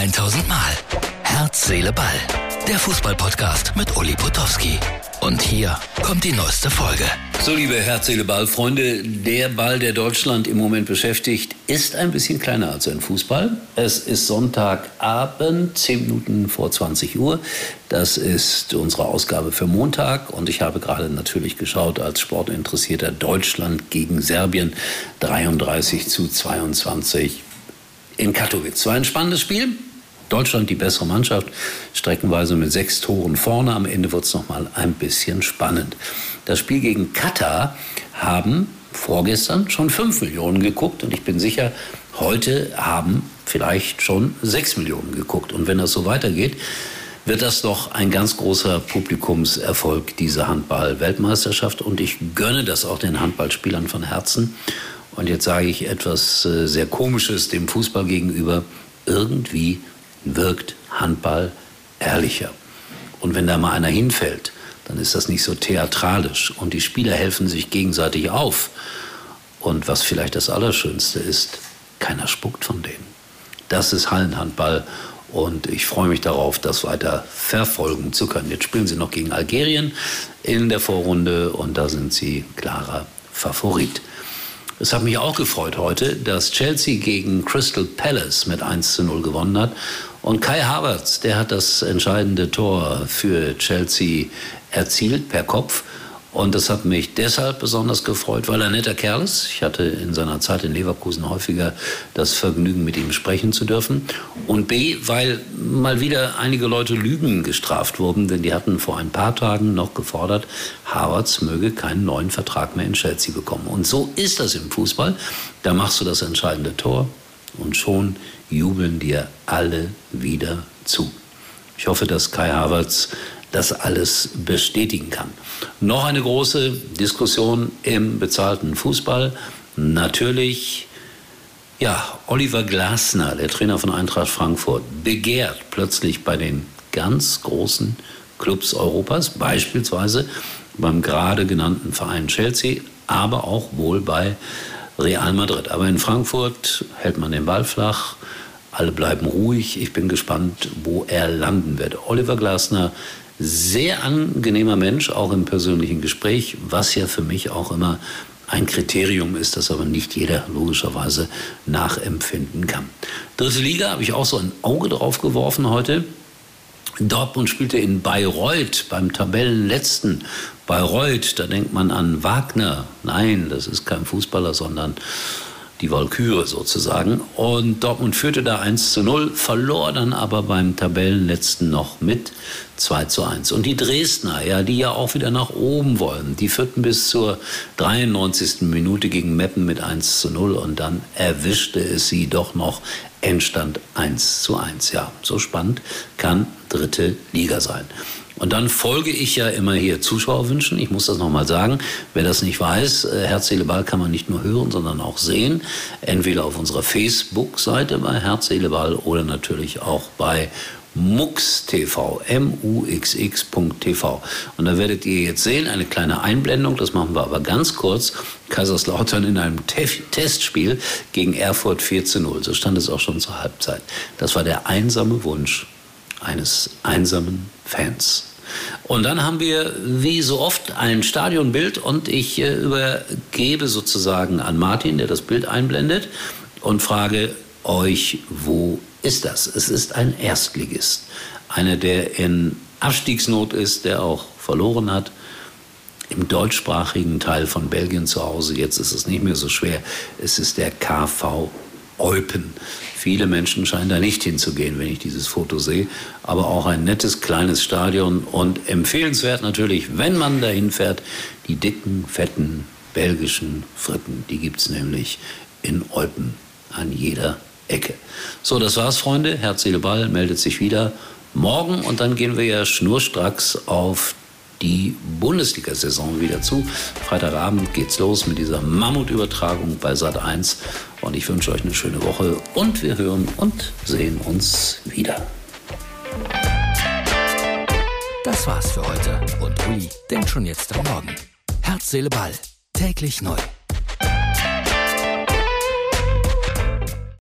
1000 Mal. Herz, Seele, Ball. Der Fußballpodcast mit Uli Potowski. Und hier kommt die neueste Folge. So, liebe Herz, Seele, Ball, Freunde, der Ball, der Deutschland im Moment beschäftigt, ist ein bisschen kleiner als ein Fußball. Es ist Sonntagabend, 10 Minuten vor 20 Uhr. Das ist unsere Ausgabe für Montag. Und ich habe gerade natürlich geschaut als Sportinteressierter Deutschland gegen Serbien 33 zu 22 in Katowice. War ein spannendes Spiel. Deutschland die bessere Mannschaft, streckenweise mit sechs Toren vorne. Am Ende wird es nochmal ein bisschen spannend. Das Spiel gegen Katar haben vorgestern schon fünf Millionen geguckt und ich bin sicher, heute haben vielleicht schon sechs Millionen geguckt. Und wenn das so weitergeht, wird das doch ein ganz großer Publikumserfolg, diese Handball-Weltmeisterschaft. Und ich gönne das auch den Handballspielern von Herzen. Und jetzt sage ich etwas äh, sehr Komisches dem Fußball gegenüber. Irgendwie wirkt Handball ehrlicher. Und wenn da mal einer hinfällt, dann ist das nicht so theatralisch. Und die Spieler helfen sich gegenseitig auf. Und was vielleicht das Allerschönste ist, keiner spuckt von denen. Das ist Hallenhandball. Und ich freue mich darauf, das weiter verfolgen zu können. Jetzt spielen sie noch gegen Algerien in der Vorrunde und da sind sie klarer Favorit. Es hat mich auch gefreut heute, dass Chelsea gegen Crystal Palace mit 1 zu 0 gewonnen hat. Und Kai Havertz, der hat das entscheidende Tor für Chelsea erzielt per Kopf. Und das hat mich deshalb besonders gefreut, weil er ein netter Kerl ist. Ich hatte in seiner Zeit in Leverkusen häufiger das Vergnügen, mit ihm sprechen zu dürfen. Und B, weil mal wieder einige Leute Lügen gestraft wurden, denn die hatten vor ein paar Tagen noch gefordert, Havertz möge keinen neuen Vertrag mehr in Chelsea bekommen. Und so ist das im Fußball. Da machst du das entscheidende Tor und schon jubeln dir alle wieder zu. Ich hoffe, dass Kai Havertz das alles bestätigen kann. Noch eine große Diskussion im bezahlten Fußball. Natürlich, ja, Oliver Glasner, der Trainer von Eintracht Frankfurt, begehrt plötzlich bei den ganz großen Clubs Europas, beispielsweise beim gerade genannten Verein Chelsea, aber auch wohl bei Real Madrid. Aber in Frankfurt hält man den Ball flach, alle bleiben ruhig. Ich bin gespannt, wo er landen wird. Oliver Glasner sehr angenehmer Mensch, auch im persönlichen Gespräch, was ja für mich auch immer ein Kriterium ist, das aber nicht jeder logischerweise nachempfinden kann. Dritte Liga habe ich auch so ein Auge drauf geworfen heute. Dortmund spielte in Bayreuth beim Tabellenletzten. Bayreuth, da denkt man an Wagner. Nein, das ist kein Fußballer, sondern die Walküre sozusagen. Und Dortmund führte da 1 zu 0, verlor dann aber beim Tabellenletzten noch mit 2 zu 1. Und die Dresdner, ja, die ja auch wieder nach oben wollen, die führten bis zur 93. Minute gegen Meppen mit 1 zu 0 und dann erwischte es sie doch noch Endstand 1 zu 1. Ja, so spannend kann dritte Liga sein. Und dann folge ich ja immer hier Zuschauerwünschen. Ich muss das nochmal sagen. Wer das nicht weiß, äh, Herz, Seele, Ball kann man nicht nur hören, sondern auch sehen. Entweder auf unserer Facebook-Seite bei Herz, Seele, Ball oder natürlich auch bei MUX.tv, M-U-X-X.tv. Und da werdet ihr jetzt sehen, eine kleine Einblendung, das machen wir aber ganz kurz. Kaiserslautern in einem Tef Testspiel gegen Erfurt 4 zu 0. So stand es auch schon zur Halbzeit. Das war der einsame Wunsch eines einsamen Fans. Und dann haben wir, wie so oft, ein Stadionbild und ich äh, übergebe sozusagen an Martin, der das Bild einblendet und frage euch, wo ist das? Es ist ein Erstligist. Einer, der in Abstiegsnot ist, der auch verloren hat. Im deutschsprachigen Teil von Belgien zu Hause. Jetzt ist es nicht mehr so schwer. Es ist der KV Eupen. Viele Menschen scheinen da nicht hinzugehen, wenn ich dieses Foto sehe. Aber auch ein nettes kleines Stadion und empfehlenswert natürlich, wenn man dahin fährt, die dicken, fetten belgischen Fritten. Die gibt es nämlich in Eupen an jeder Ecke. So, das war's, Freunde. Herz, Ball meldet sich wieder morgen und dann gehen wir ja schnurstracks auf die Bundesliga-Saison wieder zu. Freitagabend geht's los mit dieser Mammutübertragung bei Sat 1 und ich wünsche euch eine schöne Woche und wir hören und sehen uns wieder. Das war's für heute und Uli denkt schon jetzt am Morgen. Herz, Seele, Ball. Täglich neu.